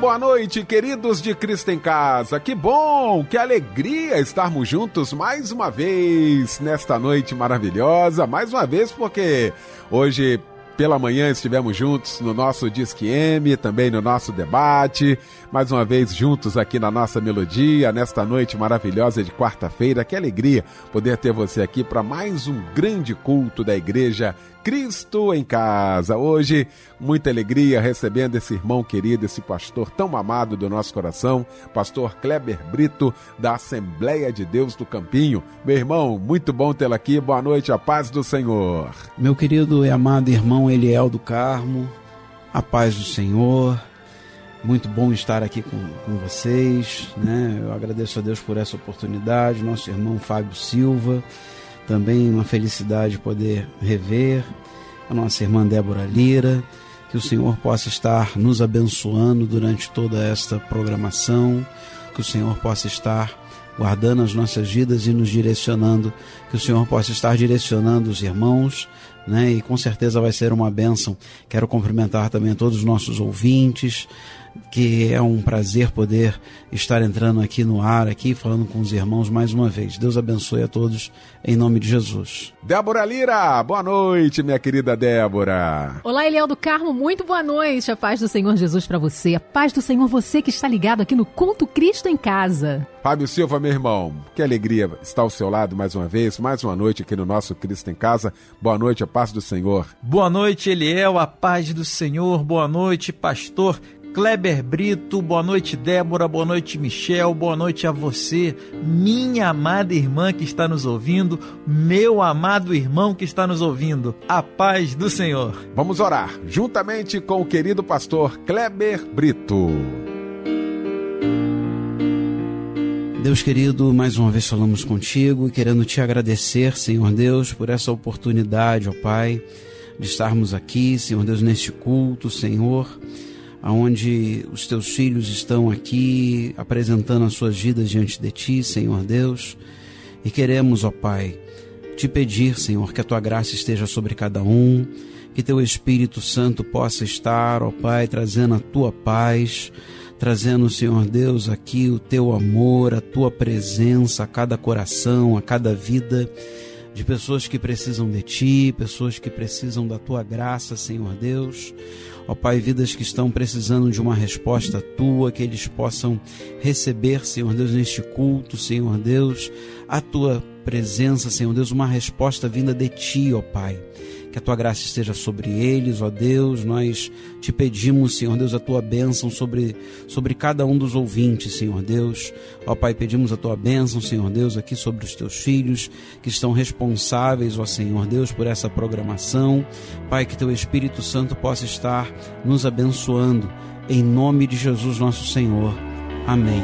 Boa noite, queridos de Cristo em Casa. Que bom, que alegria estarmos juntos mais uma vez nesta noite maravilhosa. Mais uma vez, porque hoje pela manhã estivemos juntos no nosso Disque M, também no nosso debate. Mais uma vez juntos aqui na nossa melodia, nesta noite maravilhosa de quarta-feira. Que alegria poder ter você aqui para mais um grande culto da igreja Cristo em Casa. Hoje, muita alegria recebendo esse irmão querido, esse pastor tão amado do nosso coração, pastor Kleber Brito, da Assembleia de Deus do Campinho. Meu irmão, muito bom tê-lo aqui. Boa noite, a paz do Senhor. Meu querido e amado irmão Eliel do Carmo, a paz do Senhor. Muito bom estar aqui com, com vocês, né? Eu agradeço a Deus por essa oportunidade, nosso irmão Fábio Silva também uma felicidade poder rever a nossa irmã Débora Lira, que o Senhor possa estar nos abençoando durante toda esta programação, que o Senhor possa estar guardando as nossas vidas e nos direcionando, que o Senhor possa estar direcionando os irmãos, né? E com certeza vai ser uma bênção. Quero cumprimentar também todos os nossos ouvintes, que é um prazer poder estar entrando aqui no ar, aqui falando com os irmãos mais uma vez. Deus abençoe a todos em nome de Jesus. Débora Lira, boa noite, minha querida Débora. Olá, Eliel do Carmo, muito boa noite. A paz do Senhor Jesus para você. A paz do Senhor, você que está ligado aqui no Culto Cristo em Casa. Fábio Silva, meu irmão, que alegria estar ao seu lado mais uma vez, mais uma noite aqui no nosso Cristo em Casa. Boa noite, a paz do Senhor. Boa noite, Eliel, a paz do Senhor. Boa noite, pastor Kleber Brito, boa noite Débora, boa noite Michel, boa noite a você, minha amada irmã que está nos ouvindo, meu amado irmão que está nos ouvindo. A paz do Senhor. Vamos orar juntamente com o querido pastor Kleber Brito. Deus querido, mais uma vez falamos contigo e querendo te agradecer, Senhor Deus, por essa oportunidade, ó Pai, de estarmos aqui, Senhor Deus, neste culto, Senhor aonde os teus filhos estão aqui apresentando as suas vidas diante de ti, Senhor Deus. E queremos, ó Pai, te pedir, Senhor, que a tua graça esteja sobre cada um, que teu Espírito Santo possa estar, ó Pai, trazendo a tua paz, trazendo, Senhor Deus, aqui o teu amor, a tua presença a cada coração, a cada vida de pessoas que precisam de ti, pessoas que precisam da tua graça, Senhor Deus. Ó Pai, vidas que estão precisando de uma resposta tua, que eles possam receber, Senhor Deus, neste culto, Senhor Deus, a tua presença, Senhor Deus, uma resposta vinda de ti, ó Pai que a tua graça esteja sobre eles, ó Deus. Nós te pedimos, Senhor Deus, a tua bênção sobre, sobre cada um dos ouvintes, Senhor Deus. Ó Pai, pedimos a tua bênção, Senhor Deus, aqui sobre os teus filhos que estão responsáveis, ó Senhor Deus, por essa programação. Pai, que teu Espírito Santo possa estar nos abençoando. Em nome de Jesus, nosso Senhor. Amém.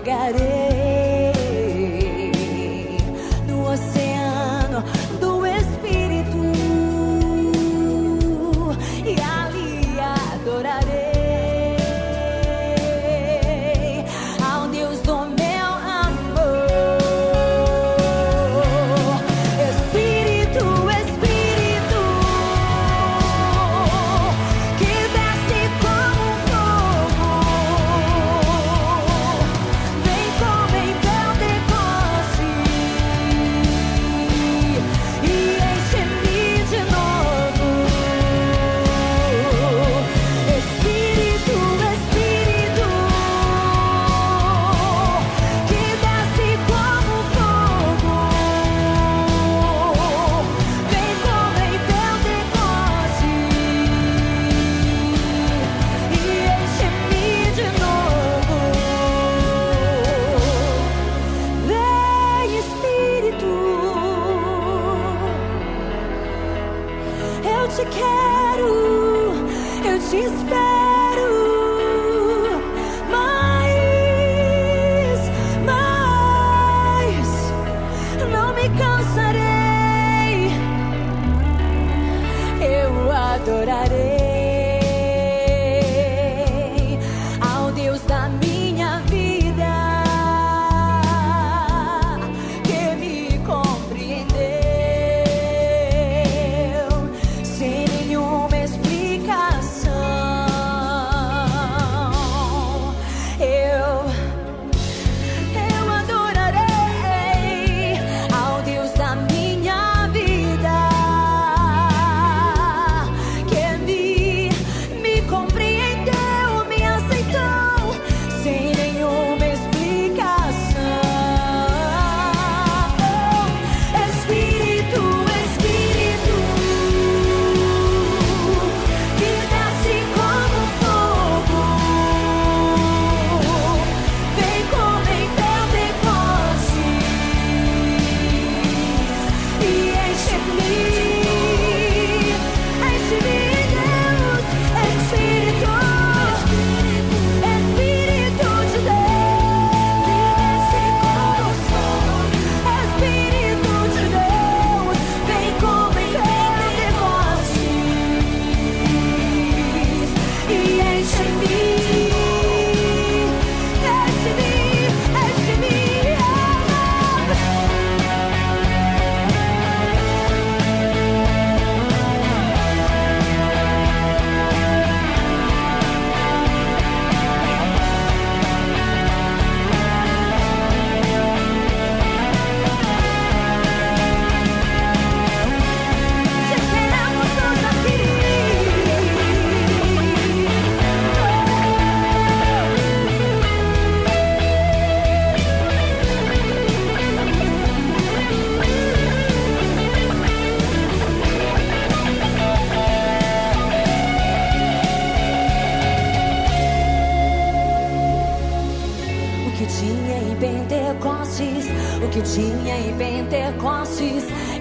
Vem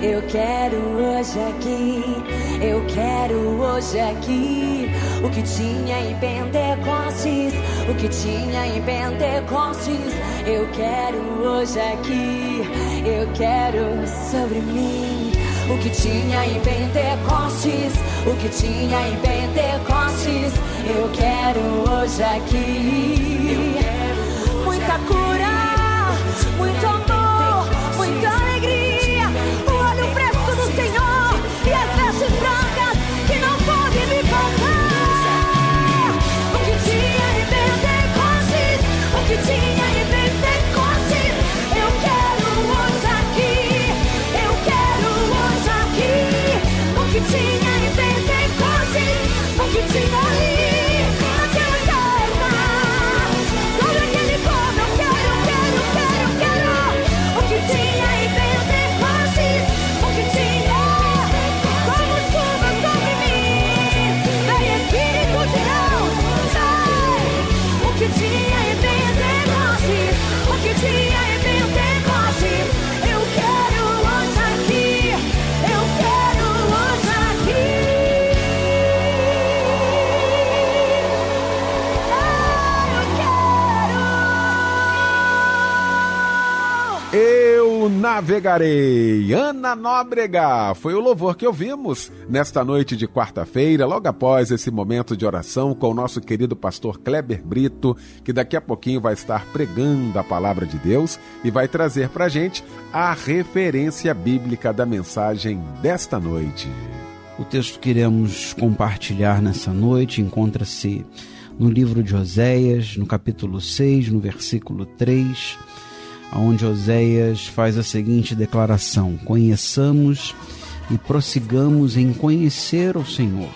eu quero hoje aqui, eu quero hoje aqui. O que tinha em Pentecostes, o que tinha em Pentecostes, eu quero hoje aqui, eu quero sobre mim. O que tinha em Pentecostes, o que tinha em Pentecostes, eu quero hoje aqui muita cura, muito amor, navegarei. Ana Nóbrega foi o louvor que ouvimos nesta noite de quarta-feira, logo após esse momento de oração com o nosso querido pastor Kleber Brito, que daqui a pouquinho vai estar pregando a palavra de Deus e vai trazer para gente a referência bíblica da mensagem desta noite. O texto que iremos compartilhar nessa noite encontra-se no livro de Oséias, no capítulo 6, no versículo 3, onde Oséias faz a seguinte declaração: Conheçamos e prossigamos em conhecer o Senhor.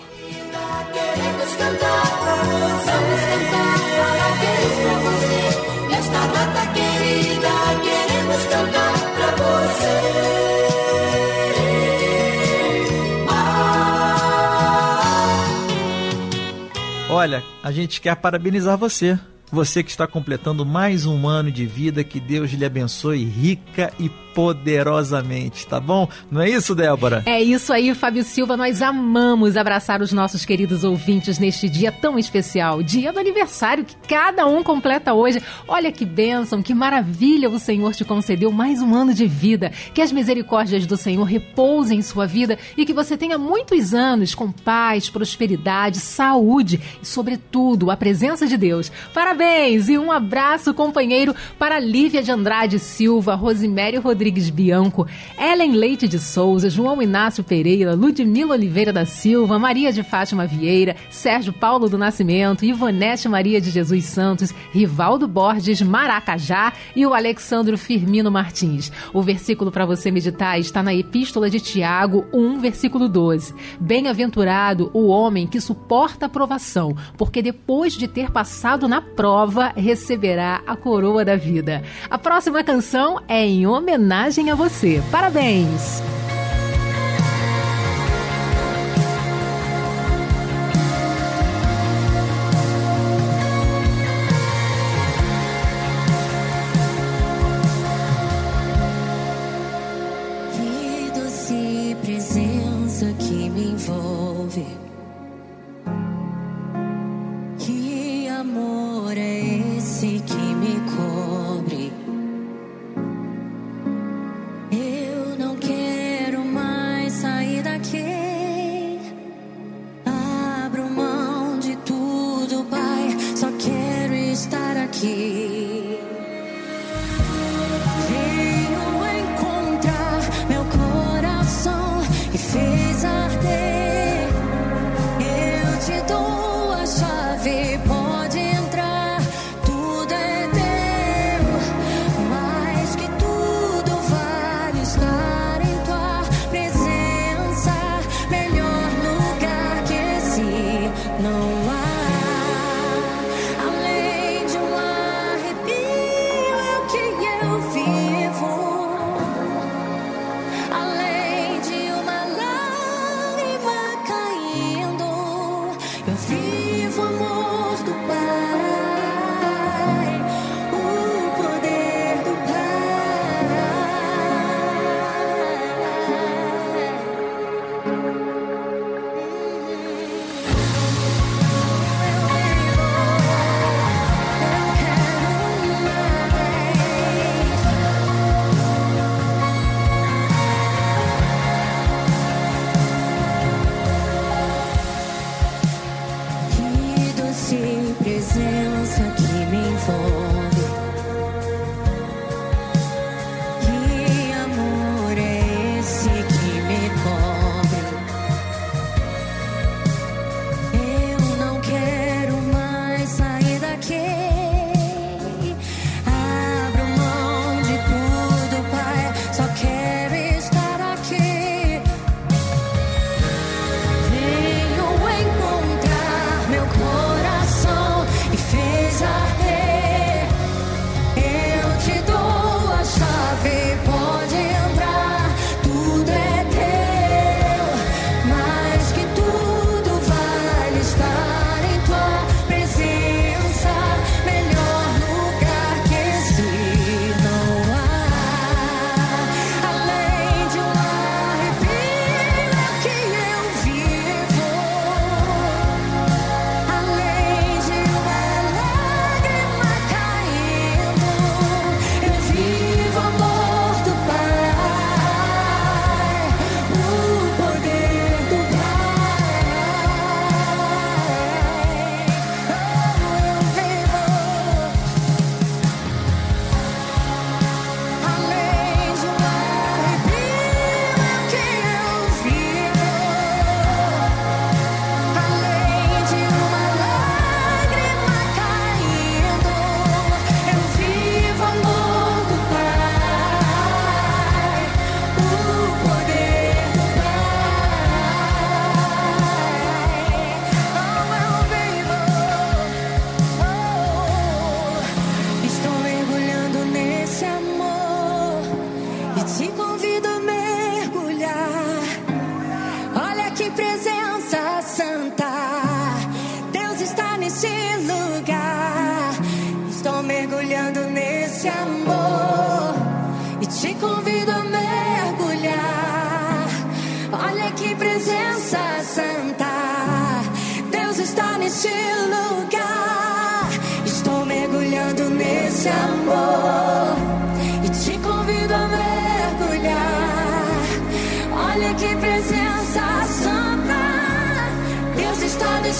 Olha, a gente quer parabenizar você. Você que está completando mais um ano de vida, que Deus lhe abençoe rica e poderosamente, tá bom? Não é isso, Débora? É isso aí, Fábio Silva. Nós amamos abraçar os nossos queridos ouvintes neste dia tão especial, dia do aniversário que cada um completa hoje. Olha que bênção, que maravilha o Senhor te concedeu mais um ano de vida. Que as misericórdias do Senhor repousem em sua vida e que você tenha muitos anos com paz, prosperidade, saúde e, sobretudo, a presença de Deus. Parabéns e um abraço, companheiro, para Lívia de Andrade Silva, Rosimério Rodrigues. Rodrigues Bianco, Ellen Leite de Souza, João Inácio Pereira, Ludmila Oliveira da Silva, Maria de Fátima Vieira, Sérgio Paulo do Nascimento, Ivonete Maria de Jesus Santos, Rivaldo Borges Maracajá e o Alexandro Firmino Martins. O versículo para você meditar está na Epístola de Tiago 1, versículo 12. Bem-aventurado o homem que suporta a provação, porque depois de ter passado na prova, receberá a coroa da vida. A próxima canção é em homenagem homenagem a você. Parabéns!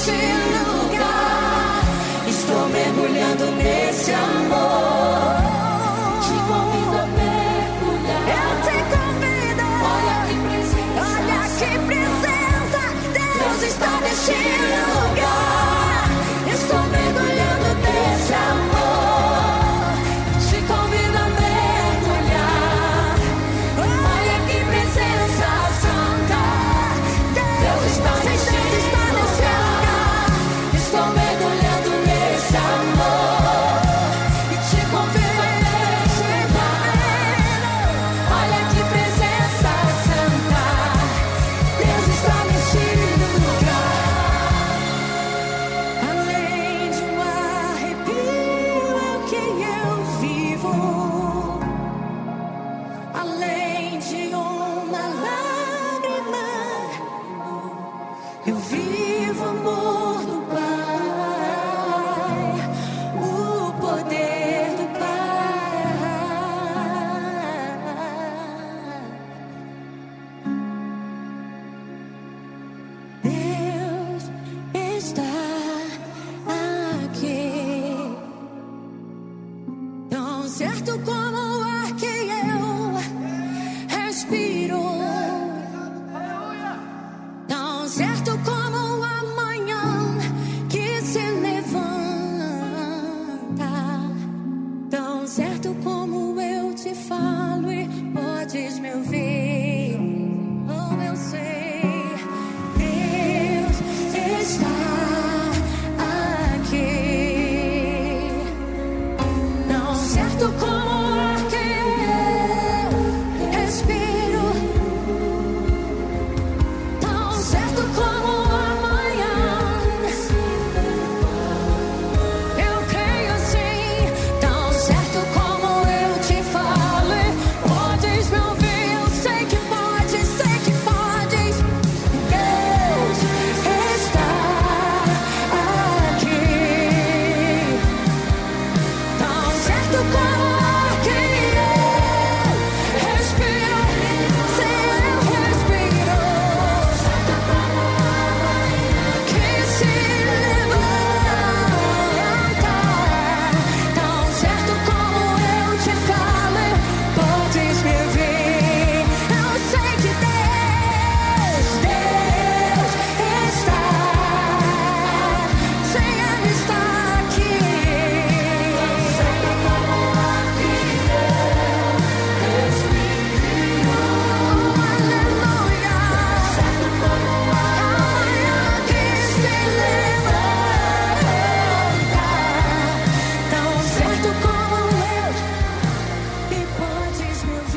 Está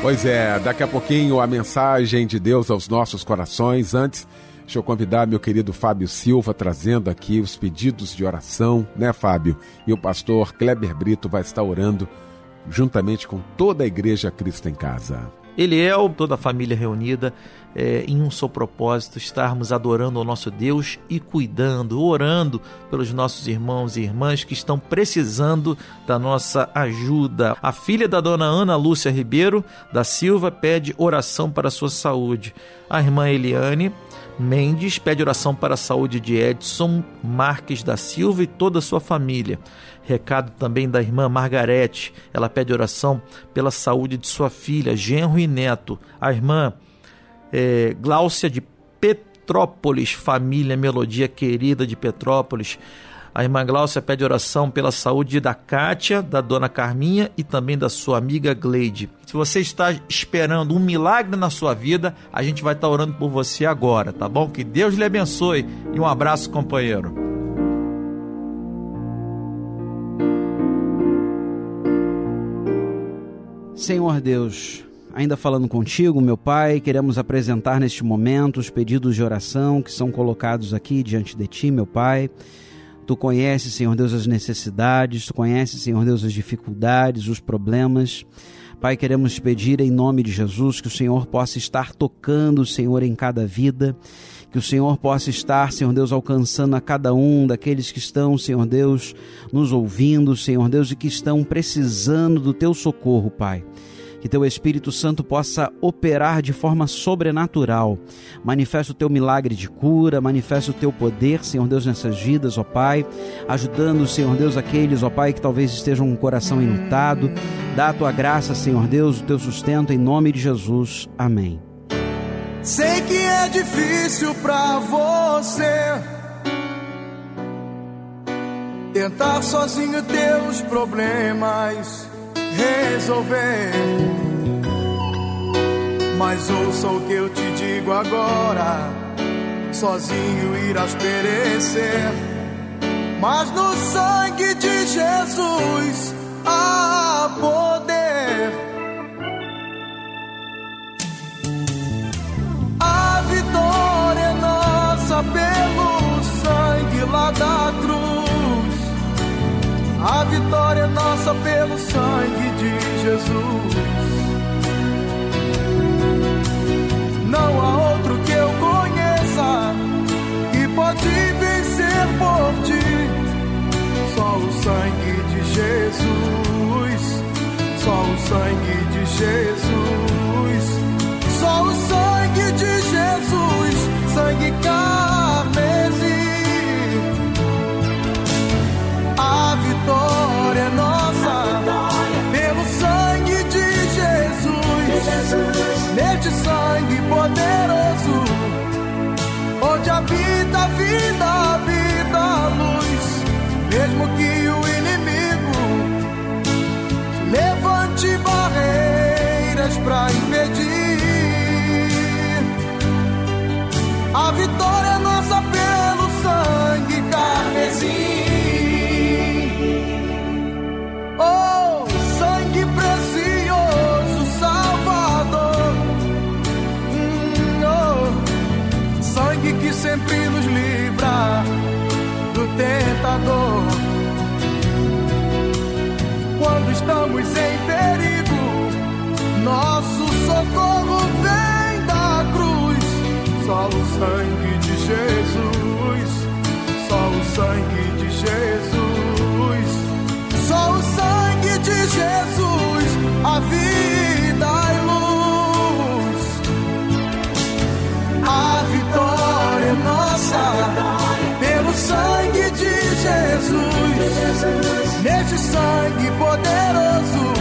Pois é, daqui a pouquinho a mensagem de Deus aos nossos corações. Antes, deixa eu convidar meu querido Fábio Silva trazendo aqui os pedidos de oração, né, Fábio? E o pastor Kleber Brito vai estar orando juntamente com toda a igreja Cristo em Casa. Eliel, toda a família reunida é, em um só propósito, estarmos adorando ao nosso Deus e cuidando, orando pelos nossos irmãos e irmãs que estão precisando da nossa ajuda. A filha da dona Ana Lúcia Ribeiro da Silva pede oração para a sua saúde. A irmã Eliane Mendes pede oração para a saúde de Edson Marques da Silva e toda a sua família. Recado também da irmã Margarete. Ela pede oração pela saúde de sua filha, genro e neto. A irmã é, Gláucia de Petrópolis, família Melodia querida de Petrópolis. A irmã Gláucia pede oração pela saúde da Kátia, da dona Carminha e também da sua amiga Gleide. Se você está esperando um milagre na sua vida, a gente vai estar orando por você agora, tá bom? Que Deus lhe abençoe e um abraço, companheiro. Senhor Deus, ainda falando contigo, meu Pai, queremos apresentar neste momento os pedidos de oração que são colocados aqui diante de Ti, meu Pai. Tu conheces, Senhor Deus, as necessidades, tu conheces, Senhor Deus, as dificuldades, os problemas. Pai, queremos pedir em nome de Jesus que o Senhor possa estar tocando, Senhor, em cada vida que o Senhor possa estar, Senhor Deus, alcançando a cada um daqueles que estão, Senhor Deus, nos ouvindo, Senhor Deus, e que estão precisando do teu socorro, Pai que teu Espírito Santo possa operar de forma sobrenatural. Manifesta o teu milagre de cura, manifesta o teu poder, Senhor Deus, nessas vidas, ó Pai, ajudando, Senhor Deus, aqueles, ó Pai, que talvez estejam com o coração enlutado. Dá a tua graça, Senhor Deus, o teu sustento, em nome de Jesus. Amém. Sei que é difícil pra você tentar sozinho teus problemas resolver. Mas ouça o que eu te digo agora: sozinho irás perecer. Mas no sangue de Jesus há poder. Pelo sangue lá da cruz. A vitória é nossa pelo sangue de Jesus. Não há outro que eu conheça que pode vencer por ti. Só o sangue de Jesus. Só o sangue de Jesus. Só o sangue poderoso, onde habita a vida, habita a luz. Mesmo que o inimigo levante barreiras para impedir, a vitória socorro vem da cruz. Só o sangue de Jesus, só o sangue de Jesus. Só o sangue de Jesus, a vida e luz. A vitória é nossa, pelo sangue de Jesus. Neste sangue poderoso,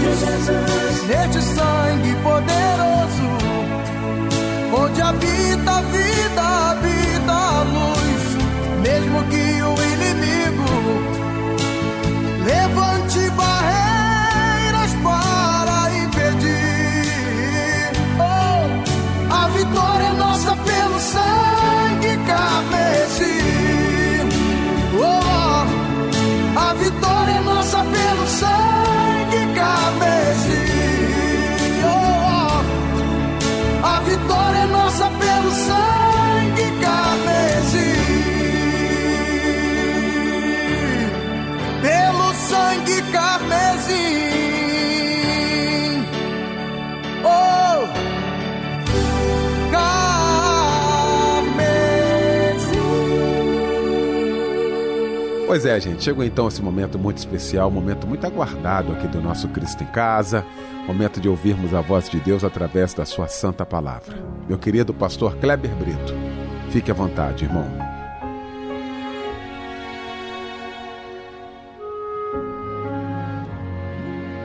Jesus. Neste sangue Pois é, gente, chegou então esse momento muito especial, momento muito aguardado aqui do nosso Cristo em Casa, momento de ouvirmos a voz de Deus através da sua santa palavra. Meu querido pastor Kleber Brito, fique à vontade, irmão.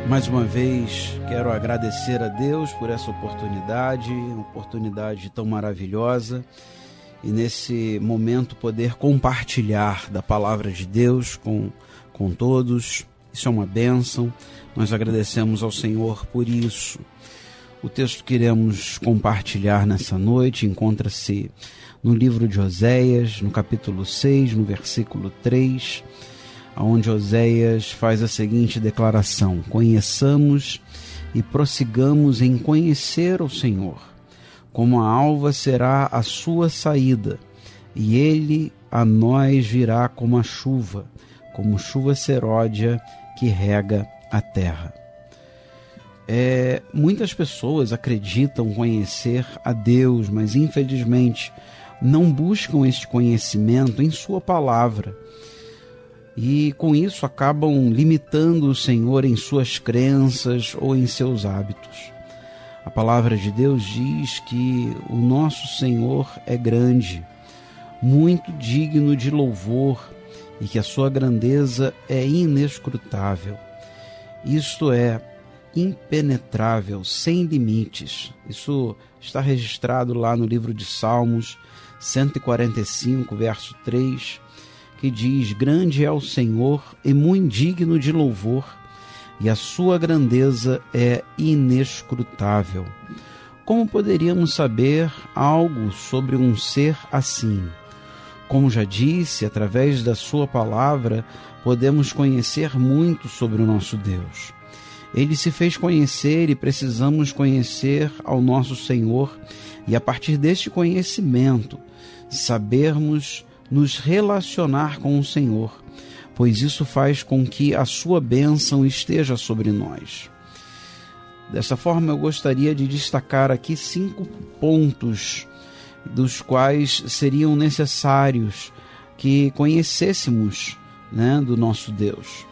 Mais uma vez, quero agradecer a Deus por essa oportunidade, uma oportunidade tão maravilhosa, e nesse momento poder compartilhar da palavra de Deus com, com todos. Isso é uma bênção, nós agradecemos ao Senhor por isso. O texto que iremos compartilhar nessa noite encontra-se no livro de Oséias, no capítulo 6, no versículo 3, onde Oséias faz a seguinte declaração: Conheçamos e prossigamos em conhecer o Senhor. Como a alva será a sua saída, e ele a nós virá como a chuva, como chuva seródia que rega a terra. É, muitas pessoas acreditam conhecer a Deus, mas infelizmente não buscam este conhecimento em Sua palavra. E com isso acabam limitando o Senhor em suas crenças ou em seus hábitos. A palavra de Deus diz que o nosso Senhor é grande, muito digno de louvor e que a sua grandeza é inescrutável. Isto é, impenetrável, sem limites. Isso está registrado lá no livro de Salmos 145, verso 3, que diz: Grande é o Senhor e muito digno de louvor, e a sua grandeza é inescrutável. Como poderíamos saber algo sobre um ser assim? Como já disse, através da Sua palavra, podemos conhecer muito sobre o nosso Deus. Ele se fez conhecer e precisamos conhecer ao nosso Senhor e, a partir deste conhecimento, sabermos nos relacionar com o Senhor, pois isso faz com que a sua bênção esteja sobre nós. Dessa forma, eu gostaria de destacar aqui cinco pontos dos quais seriam necessários que conhecêssemos né, do nosso Deus.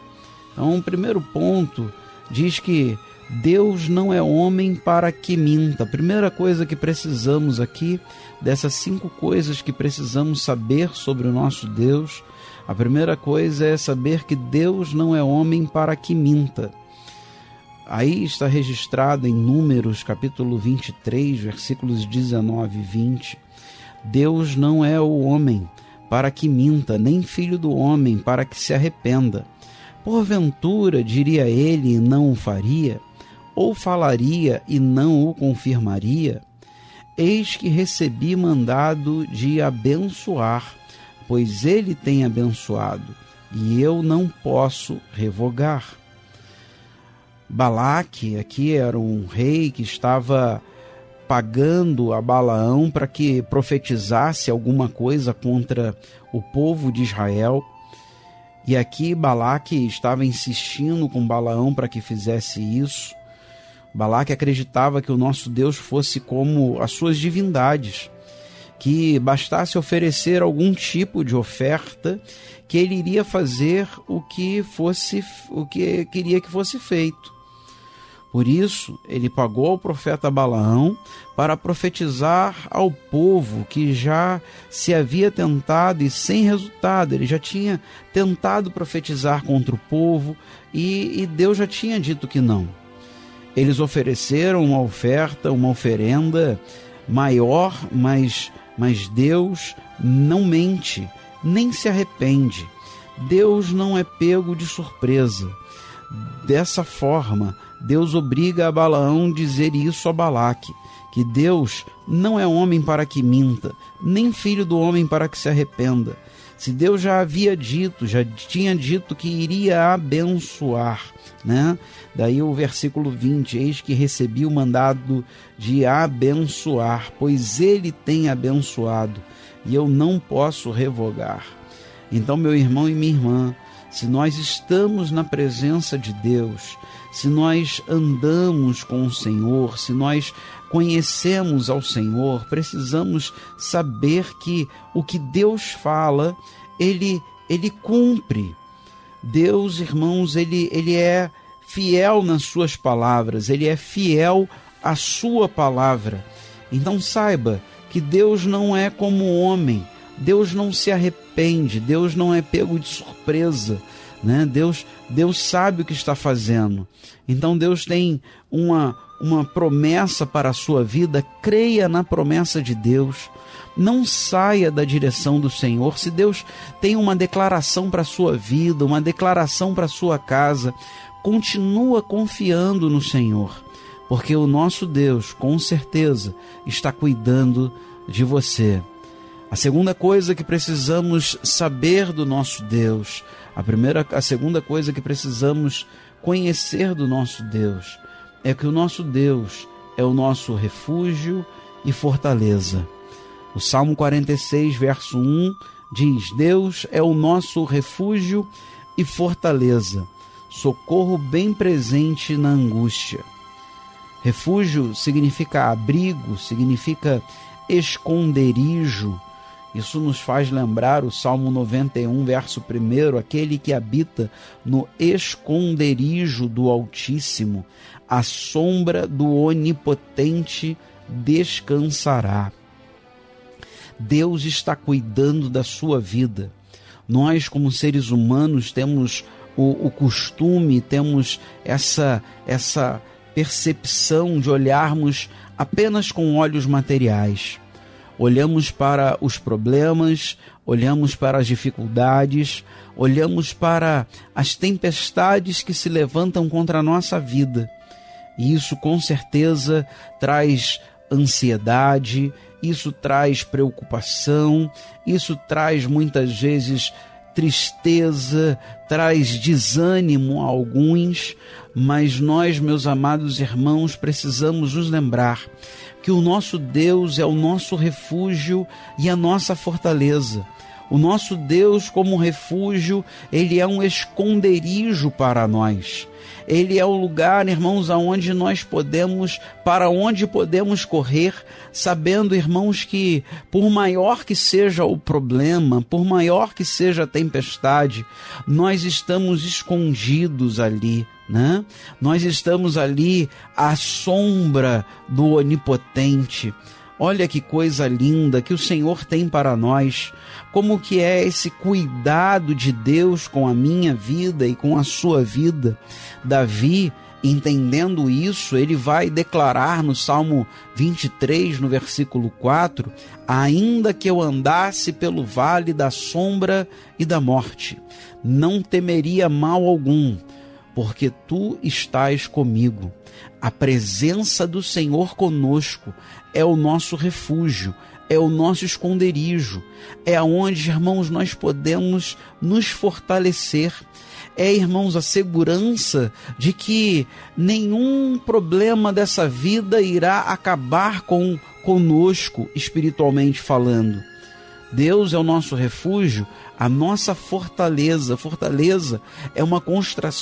Então, o primeiro ponto diz que Deus não é homem para que minta. A primeira coisa que precisamos aqui, dessas cinco coisas que precisamos saber sobre o nosso Deus, a primeira coisa é saber que Deus não é homem para que minta. Aí está registrado em Números, capítulo 23, versículos 19 e 20. Deus não é o homem para que minta, nem filho do homem para que se arrependa. Porventura, diria ele, não o faria? Ou falaria e não o confirmaria? Eis que recebi mandado de abençoar, pois ele tem abençoado, e eu não posso revogar. Balaque aqui era um rei que estava pagando a Balaão para que profetizasse alguma coisa contra o povo de Israel. E aqui Balaque estava insistindo com Balaão para que fizesse isso. Balaque acreditava que o nosso Deus fosse como as suas divindades, que bastasse oferecer algum tipo de oferta que ele iria fazer o que fosse o que queria que fosse feito. Por isso, ele pagou ao profeta Balaão para profetizar ao povo que já se havia tentado e sem resultado. Ele já tinha tentado profetizar contra o povo e, e Deus já tinha dito que não. Eles ofereceram uma oferta, uma oferenda maior, mas, mas Deus não mente, nem se arrepende. Deus não é pego de surpresa. Dessa forma, Deus obriga a Balaão dizer isso a Balaque, que Deus não é homem para que minta, nem filho do homem para que se arrependa. Se Deus já havia dito, já tinha dito que iria abençoar, né? Daí o versículo 20: Eis que recebi o mandado de abençoar, pois ele tem abençoado, e eu não posso revogar. Então, meu irmão e minha irmã, se nós estamos na presença de Deus, se nós andamos com o Senhor, se nós conhecemos ao Senhor, precisamos saber que o que Deus fala, ele ele cumpre. Deus, irmãos, ele ele é fiel nas suas palavras, ele é fiel à sua palavra. Então saiba que Deus não é como o homem. Deus não se arrepende, Deus não é pego de surpresa né? Deus, Deus sabe o que está fazendo. Então Deus tem uma uma promessa para a sua vida, creia na promessa de Deus. Não saia da direção do Senhor. Se Deus tem uma declaração para a sua vida, uma declaração para a sua casa, continua confiando no Senhor, porque o nosso Deus, com certeza, está cuidando de você. A segunda coisa que precisamos saber do nosso Deus, a primeira, a segunda coisa que precisamos conhecer do nosso Deus é que o nosso Deus é o nosso refúgio e fortaleza. O Salmo 46, verso 1 diz: Deus é o nosso refúgio e fortaleza, socorro bem presente na angústia. Refúgio significa abrigo, significa esconderijo. Isso nos faz lembrar o Salmo 91, verso 1, aquele que habita no esconderijo do Altíssimo, a sombra do Onipotente descansará. Deus está cuidando da sua vida. Nós, como seres humanos, temos o, o costume, temos essa, essa percepção de olharmos apenas com olhos materiais. Olhamos para os problemas, olhamos para as dificuldades, olhamos para as tempestades que se levantam contra a nossa vida. E isso com certeza traz ansiedade, isso traz preocupação, isso traz muitas vezes tristeza, traz desânimo a alguns, mas nós, meus amados irmãos, precisamos nos lembrar que o nosso Deus é o nosso refúgio e a nossa fortaleza. O nosso Deus, como refúgio, ele é um esconderijo para nós. Ele é o lugar, irmãos, aonde nós podemos, para onde podemos correr, sabendo, irmãos, que por maior que seja o problema, por maior que seja a tempestade, nós estamos escondidos ali, né? Nós estamos ali à sombra do onipotente. Olha que coisa linda que o Senhor tem para nós. Como que é esse cuidado de Deus com a minha vida e com a sua vida? Davi, entendendo isso, ele vai declarar no Salmo 23, no versículo 4: Ainda que eu andasse pelo vale da sombra e da morte, não temeria mal algum, porque tu estás comigo. A presença do Senhor conosco é o nosso refúgio, é o nosso esconderijo, é aonde, irmãos, nós podemos nos fortalecer. É, irmãos, a segurança de que nenhum problema dessa vida irá acabar com conosco espiritualmente falando. Deus é o nosso refúgio, a nossa fortaleza. Fortaleza é uma,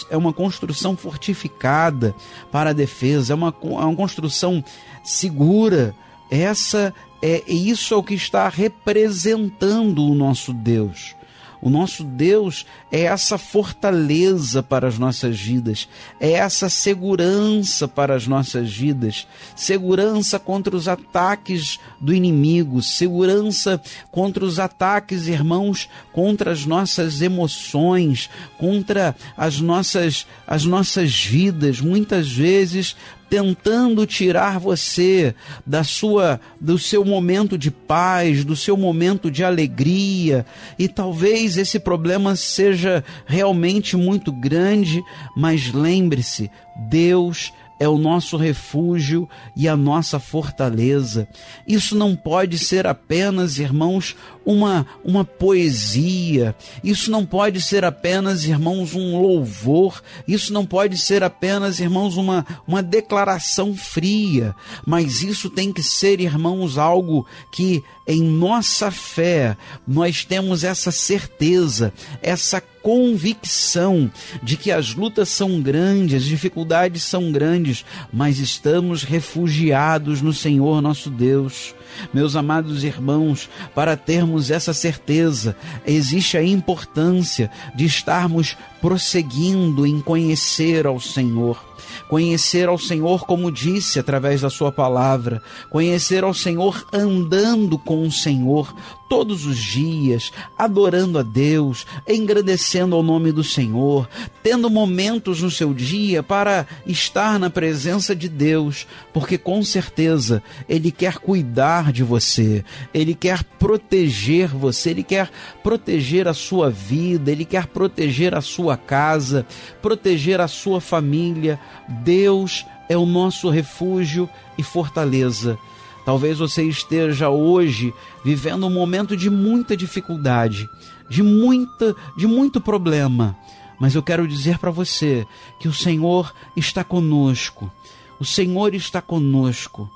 é uma construção fortificada para a defesa, é uma, é uma construção segura. Essa é isso é o que está representando o nosso Deus. O nosso Deus é essa fortaleza para as nossas vidas, é essa segurança para as nossas vidas, segurança contra os ataques do inimigo, segurança contra os ataques, irmãos, contra as nossas emoções, contra as nossas as nossas vidas. Muitas vezes tentando tirar você da sua do seu momento de paz, do seu momento de alegria, e talvez esse problema seja realmente muito grande, mas lembre-se, Deus é o nosso refúgio e a nossa fortaleza. Isso não pode ser apenas, irmãos, uma, uma poesia, isso não pode ser apenas, irmãos, um louvor, isso não pode ser apenas, irmãos, uma, uma declaração fria, mas isso tem que ser, irmãos, algo que em nossa fé nós temos essa certeza, essa convicção de que as lutas são grandes, as dificuldades são grandes, mas estamos refugiados no Senhor nosso Deus. Meus amados irmãos, para termos essa certeza, existe a importância de estarmos prosseguindo em conhecer ao Senhor. Conhecer ao Senhor, como disse através da Sua palavra, conhecer ao Senhor andando com o Senhor todos os dias, adorando a Deus, engrandecendo ao nome do Senhor, tendo momentos no seu dia para estar na presença de Deus, porque com certeza Ele quer cuidar de você, Ele quer proteger você, Ele quer proteger a sua vida, Ele quer proteger a sua casa, proteger a sua família. Deus é o nosso refúgio e fortaleza. Talvez você esteja hoje vivendo um momento de muita dificuldade, de muita, de muito problema. Mas eu quero dizer para você que o Senhor está conosco. O Senhor está conosco.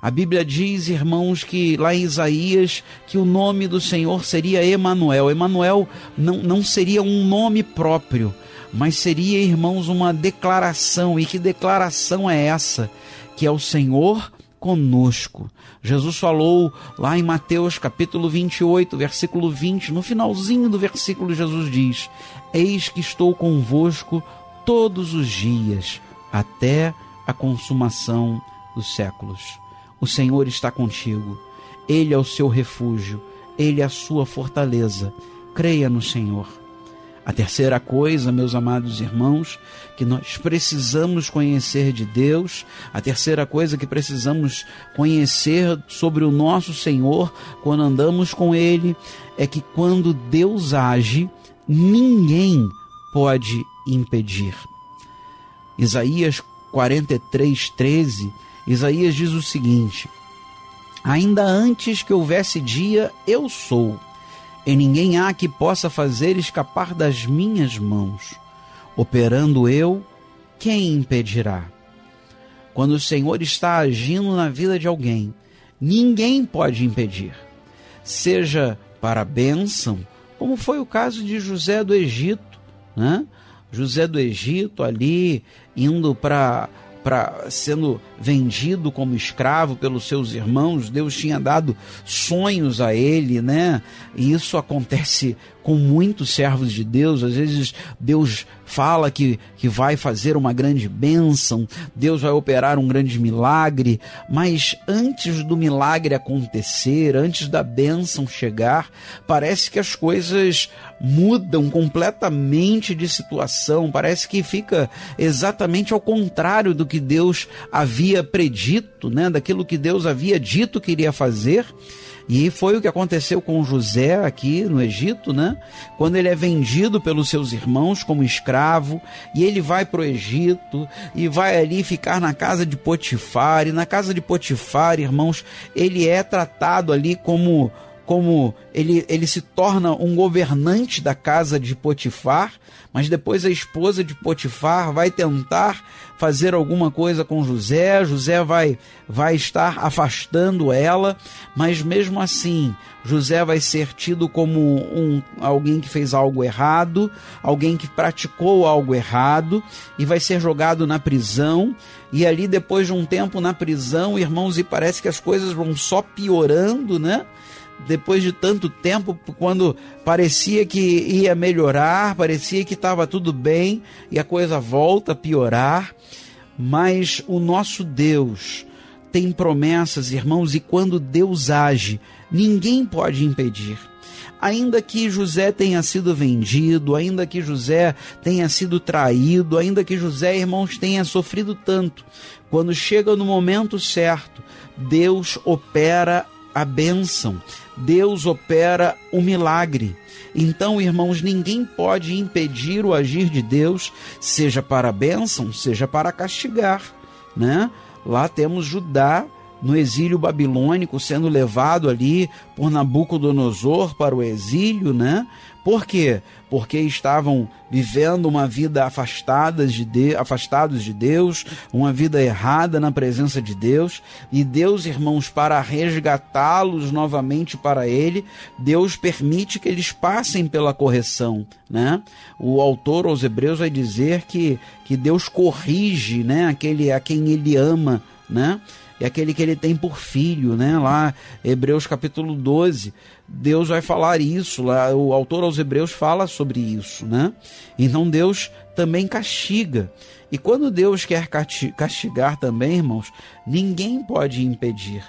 A Bíblia diz, irmãos, que lá em Isaías, que o nome do Senhor seria Emanuel. Emanuel não, não seria um nome próprio, mas seria, irmãos, uma declaração. E que declaração é essa? Que é o Senhor conosco. Jesus falou lá em Mateus capítulo 28, versículo 20, no finalzinho do versículo, Jesus diz: Eis que estou convosco todos os dias, até a consumação dos séculos. O Senhor está contigo, Ele é o seu refúgio, Ele é a sua fortaleza. Creia no Senhor. A terceira coisa, meus amados irmãos, que nós precisamos conhecer de Deus, a terceira coisa que precisamos conhecer sobre o nosso Senhor quando andamos com Ele, é que quando Deus age, ninguém pode impedir. Isaías 43, 13, Isaías diz o seguinte: Ainda antes que houvesse dia, eu sou e ninguém há que possa fazer escapar das minhas mãos. Operando eu, quem impedirá? Quando o Senhor está agindo na vida de alguém, ninguém pode impedir. Seja para a bênção, como foi o caso de José do Egito, né? José do Egito ali indo para para sendo vendido como escravo pelos seus irmãos, Deus tinha dado sonhos a ele, né? E isso acontece com muitos servos de Deus. Às vezes Deus fala que, que vai fazer uma grande bênção, Deus vai operar um grande milagre, mas antes do milagre acontecer, antes da bênção chegar, parece que as coisas mudam completamente de situação, parece que fica exatamente ao contrário do que Deus havia predito, né? daquilo que Deus havia dito que iria fazer. E foi o que aconteceu com José aqui no Egito, né? Quando ele é vendido pelos seus irmãos como escravo, e ele vai para o Egito e vai ali ficar na casa de Potifar, e na casa de Potifar, irmãos, ele é tratado ali como como ele, ele se torna um governante da casa de Potifar, mas depois a esposa de Potifar vai tentar fazer alguma coisa com José, José vai, vai estar afastando ela, mas mesmo assim, José vai ser tido como um, alguém que fez algo errado, alguém que praticou algo errado e vai ser jogado na prisão. E ali, depois de um tempo na prisão, irmãos, e parece que as coisas vão só piorando, né? Depois de tanto tempo, quando parecia que ia melhorar, parecia que estava tudo bem e a coisa volta a piorar. Mas o nosso Deus tem promessas, irmãos, e quando Deus age, ninguém pode impedir. Ainda que José tenha sido vendido, ainda que José tenha sido traído, ainda que José, irmãos, tenha sofrido tanto, quando chega no momento certo, Deus opera a bênção, Deus opera o milagre. Então, irmãos, ninguém pode impedir o agir de Deus, seja para bênção, seja para castigar, né? Lá temos Judá no exílio babilônico, sendo levado ali por Nabucodonosor para o exílio, né? Por quê? Porque estavam vivendo uma vida afastadas de, de afastados de Deus, uma vida errada na presença de Deus, e Deus, irmãos, para resgatá-los novamente para ele, Deus permite que eles passem pela correção, né? O autor aos Hebreus vai dizer que que Deus corrige, né, aquele a quem ele ama, né? É aquele que ele tem por filho, né? Lá, Hebreus capítulo 12, Deus vai falar isso, lá o autor aos Hebreus fala sobre isso, né? Então Deus também castiga. E quando Deus quer castigar também, irmãos, ninguém pode impedir.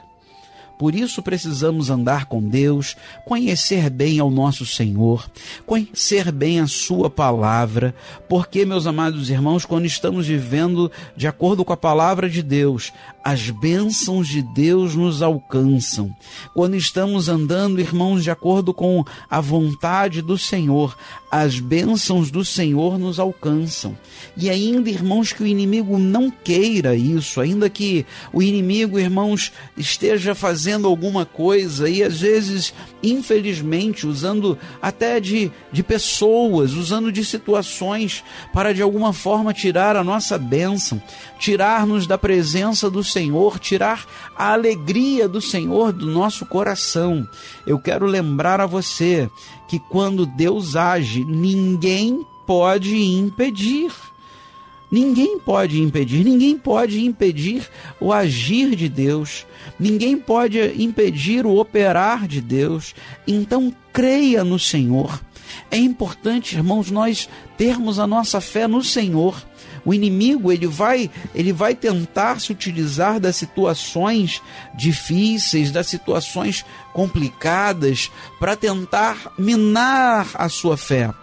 Por isso precisamos andar com Deus, conhecer bem ao nosso Senhor, conhecer bem a Sua palavra, porque, meus amados irmãos, quando estamos vivendo de acordo com a palavra de Deus, as bênçãos de Deus nos alcançam. Quando estamos andando, irmãos, de acordo com a vontade do Senhor, as bênçãos do Senhor nos alcançam. E ainda, irmãos, que o inimigo não queira isso, ainda que o inimigo, irmãos, esteja fazendo alguma coisa e às vezes, infelizmente, usando até de, de pessoas, usando de situações para de alguma forma tirar a nossa bênção, tirar-nos da presença do Senhor, tirar a alegria do Senhor do nosso coração. Eu quero lembrar a você que quando Deus age, ninguém pode impedir. Ninguém pode impedir, ninguém pode impedir o agir de Deus, ninguém pode impedir o operar de Deus. Então creia no Senhor. É importante, irmãos, nós termos a nossa fé no Senhor. O inimigo, ele vai, ele vai tentar se utilizar das situações difíceis, das situações complicadas para tentar minar a sua fé,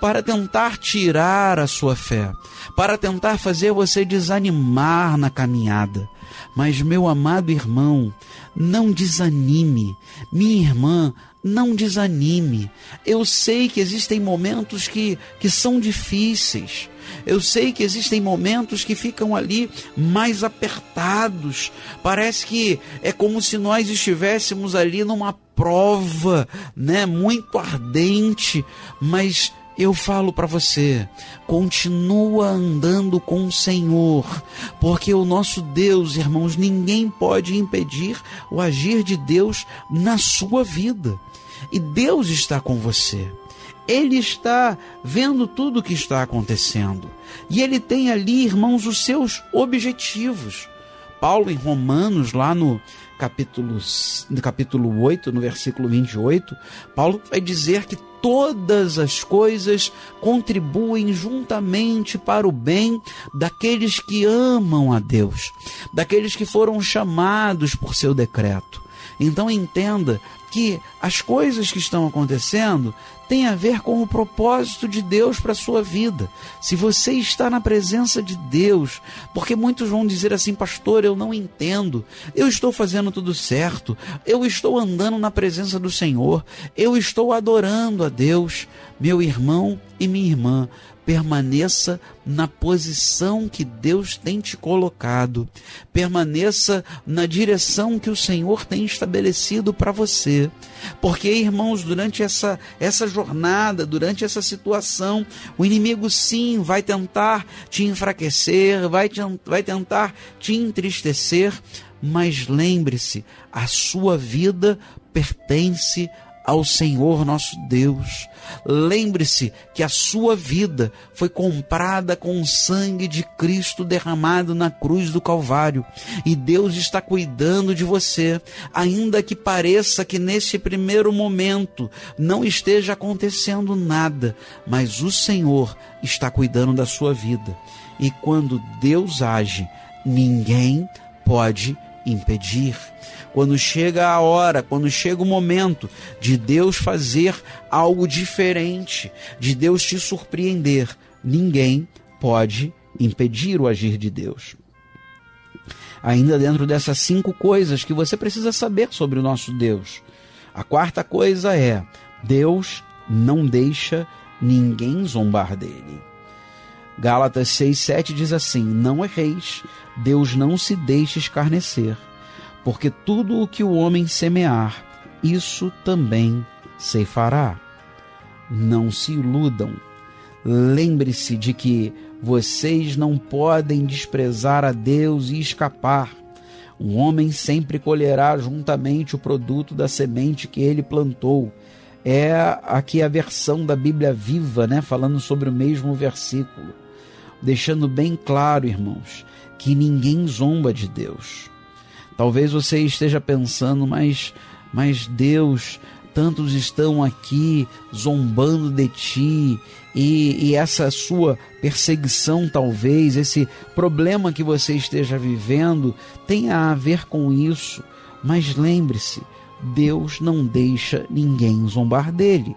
para tentar tirar a sua fé, para tentar fazer você desanimar na caminhada. Mas, meu amado irmão, não desanime. Minha irmã, não desanime. Eu sei que existem momentos que, que são difíceis. Eu sei que existem momentos que ficam ali mais apertados. Parece que é como se nós estivéssemos ali numa prova, né, muito ardente, mas eu falo para você, continua andando com o Senhor, porque o nosso Deus, irmãos, ninguém pode impedir o agir de Deus na sua vida. E Deus está com você. Ele está vendo tudo o que está acontecendo. E ele tem ali, irmãos, os seus objetivos. Paulo, em Romanos, lá no capítulo, no capítulo 8, no versículo 28, Paulo vai dizer que todas as coisas contribuem juntamente para o bem daqueles que amam a Deus, daqueles que foram chamados por seu decreto. Então entenda que as coisas que estão acontecendo têm a ver com o propósito de Deus para a sua vida. Se você está na presença de Deus, porque muitos vão dizer assim, pastor, eu não entendo, eu estou fazendo tudo certo, eu estou andando na presença do Senhor, eu estou adorando a Deus, meu irmão e minha irmã, permaneça na posição que Deus tem te colocado, permaneça na direção que o Senhor tem estabelecido para você. Porque, irmãos, durante essa, essa jornada, durante essa situação, o inimigo sim vai tentar te enfraquecer, vai, te, vai tentar te entristecer, mas lembre-se, a sua vida pertence ao Senhor nosso Deus. Lembre-se que a sua vida foi comprada com o sangue de Cristo derramado na cruz do Calvário e Deus está cuidando de você, ainda que pareça que nesse primeiro momento não esteja acontecendo nada, mas o Senhor está cuidando da sua vida. E quando Deus age, ninguém pode impedir. Quando chega a hora, quando chega o momento de Deus fazer algo diferente, de Deus te surpreender, ninguém pode impedir o agir de Deus. Ainda dentro dessas cinco coisas que você precisa saber sobre o nosso Deus. A quarta coisa é: Deus não deixa ninguém zombar dele. Gálatas 6,7 diz assim: Não erreis, Deus não se deixa escarnecer, porque tudo o que o homem semear, isso também se fará. Não se iludam. Lembre-se de que vocês não podem desprezar a Deus e escapar. Um homem sempre colherá juntamente o produto da semente que ele plantou. É aqui a versão da Bíblia viva, né, falando sobre o mesmo versículo deixando bem claro, irmãos, que ninguém zomba de Deus. Talvez você esteja pensando, mas, mas Deus, tantos estão aqui zombando de ti, e, e, essa sua perseguição, talvez, esse problema que você esteja vivendo, tenha a ver com isso. Mas lembre-se, Deus não deixa ninguém zombar dele.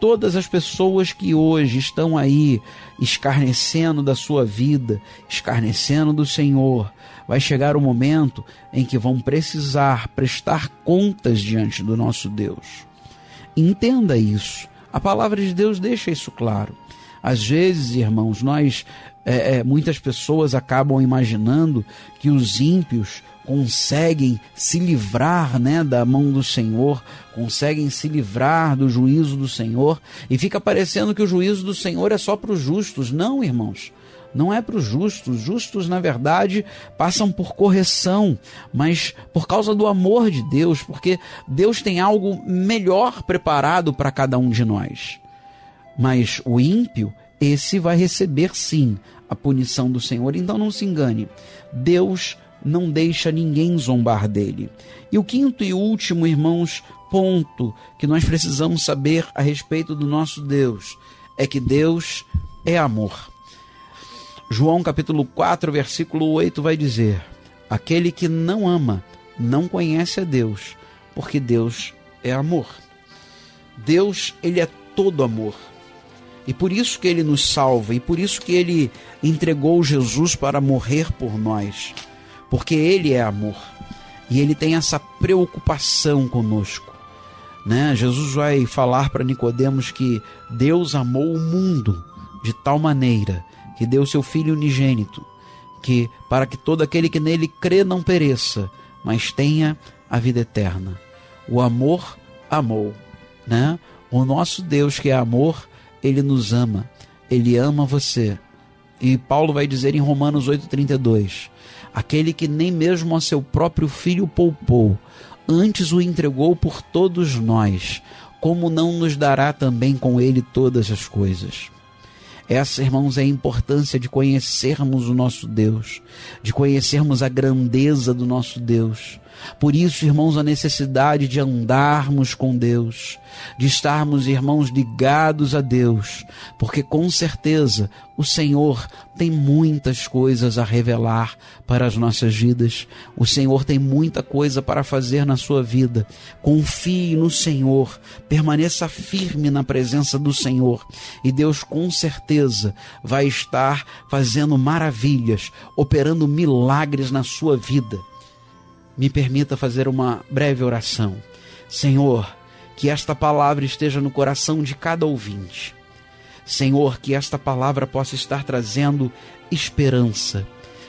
Todas as pessoas que hoje estão aí escarnecendo da sua vida, escarnecendo do Senhor, vai chegar o momento em que vão precisar prestar contas diante do nosso Deus. Entenda isso. A palavra de Deus deixa isso claro. Às vezes, irmãos, nós, é, é, muitas pessoas acabam imaginando que os ímpios conseguem se livrar né, da mão do Senhor, conseguem se livrar do juízo do Senhor, e fica parecendo que o juízo do Senhor é só para os justos. Não, irmãos. Não é para os justos. Justos, na verdade, passam por correção, mas por causa do amor de Deus, porque Deus tem algo melhor preparado para cada um de nós. Mas o ímpio, esse vai receber sim a punição do Senhor. Então não se engane. Deus não deixa ninguém zombar dele. E o quinto e último, irmãos, ponto que nós precisamos saber a respeito do nosso Deus é que Deus é amor. João capítulo 4, versículo 8 vai dizer: Aquele que não ama não conhece a Deus, porque Deus é amor. Deus, ele é todo amor. E por isso que ele nos salva, e por isso que ele entregou Jesus para morrer por nós, porque ele é amor. E ele tem essa preocupação conosco. Né? Jesus vai falar para Nicodemos que Deus amou o mundo de tal maneira que deu seu filho unigênito, que para que todo aquele que nele crê não pereça, mas tenha a vida eterna. O amor amou, né? O nosso Deus que é amor, ele nos ama. Ele ama você. E Paulo vai dizer em Romanos 8:32, aquele que nem mesmo a seu próprio filho poupou, antes o entregou por todos nós, como não nos dará também com ele todas as coisas? Essa, irmãos, é a importância de conhecermos o nosso Deus, de conhecermos a grandeza do nosso Deus, por isso, irmãos, a necessidade de andarmos com Deus, de estarmos, irmãos, ligados a Deus, porque com certeza o Senhor tem muitas coisas a revelar para as nossas vidas. O Senhor tem muita coisa para fazer na sua vida. Confie no Senhor, permaneça firme na presença do Senhor, e Deus com certeza vai estar fazendo maravilhas, operando milagres na sua vida me permita fazer uma breve oração. Senhor, que esta palavra esteja no coração de cada ouvinte. Senhor, que esta palavra possa estar trazendo esperança,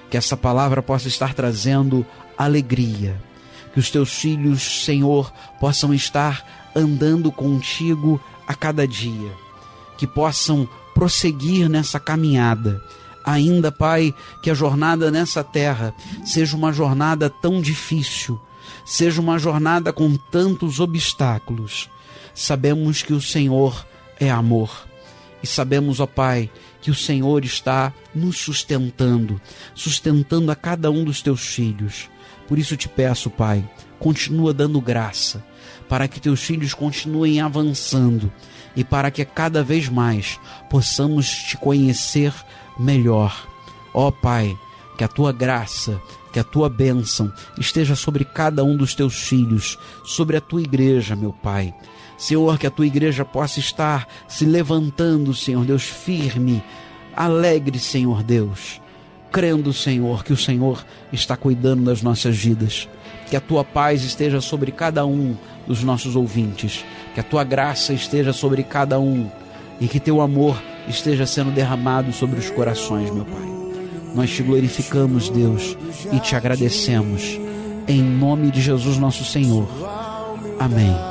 que essa palavra possa estar trazendo alegria, que os teus filhos, Senhor, possam estar andando contigo a cada dia, que possam prosseguir nessa caminhada ainda, Pai, que a jornada nessa terra seja uma jornada tão difícil, seja uma jornada com tantos obstáculos. Sabemos que o Senhor é amor e sabemos, ó Pai, que o Senhor está nos sustentando, sustentando a cada um dos teus filhos. Por isso te peço, Pai, continua dando graça, para que teus filhos continuem avançando e para que cada vez mais possamos te conhecer melhor. Ó Pai, que a tua graça, que a tua bênção esteja sobre cada um dos teus filhos, sobre a tua igreja, meu Pai. Senhor, que a tua igreja possa estar se levantando, Senhor Deus, firme, alegre, Senhor Deus, crendo, Senhor, que o Senhor está cuidando das nossas vidas. Que a tua paz esteja sobre cada um dos nossos ouvintes, que a tua graça esteja sobre cada um e que teu amor esteja sendo derramado sobre os corações, meu Pai. Nós te glorificamos, Deus, e te agradecemos. Em nome de Jesus, nosso Senhor. Amém.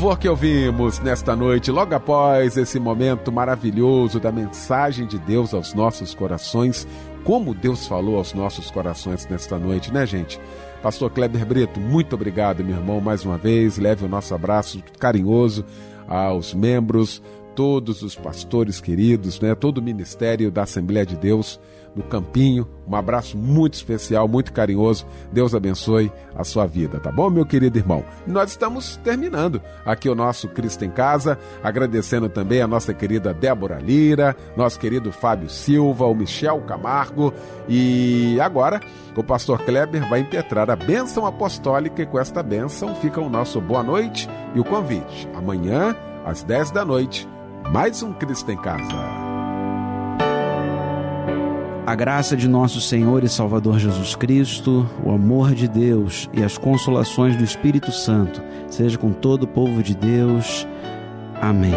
Louvor que ouvimos nesta noite, logo após esse momento maravilhoso da mensagem de Deus aos nossos corações, como Deus falou aos nossos corações nesta noite, né, gente? Pastor Kleber Brito, muito obrigado, meu irmão, mais uma vez. Leve o nosso abraço carinhoso aos membros, todos os pastores queridos, né, todo o ministério da Assembleia de Deus no Campinho. Um abraço muito especial, muito carinhoso. Deus abençoe a sua vida, tá bom, meu querido irmão? Nós estamos terminando aqui o nosso Cristo em Casa, agradecendo também a nossa querida Débora Lira, nosso querido Fábio Silva, o Michel Camargo e agora o pastor Kleber vai impetrar a bênção apostólica e com esta bênção fica o nosso boa noite e o convite. Amanhã, às 10 da noite, mais um Cristo em Casa. A graça de nosso Senhor e Salvador Jesus Cristo, o amor de Deus e as consolações do Espírito Santo seja com todo o povo de Deus. Amém.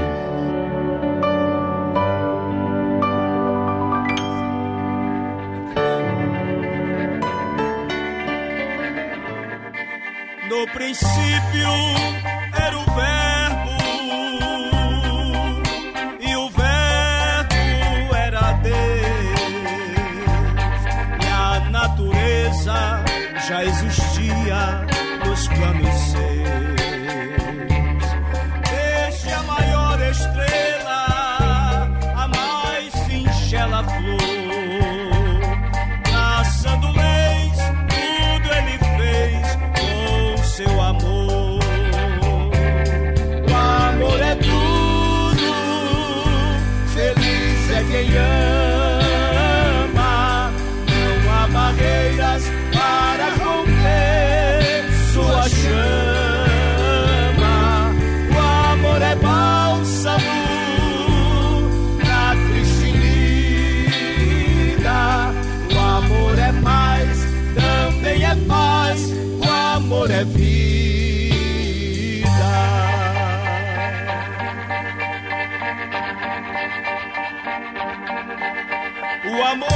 O amor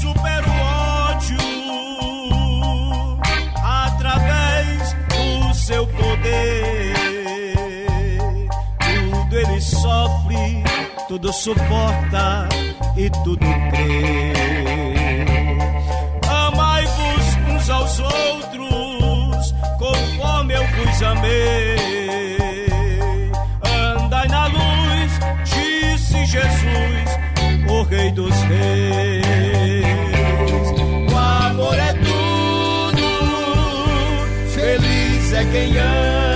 supera o ódio através do seu poder. Tudo ele sofre, tudo suporta e tudo crê. Amai-vos uns aos outros conforme eu vos amei. Andai na luz, disse Jesus, Reis. O amor é tudo, feliz é quem ama,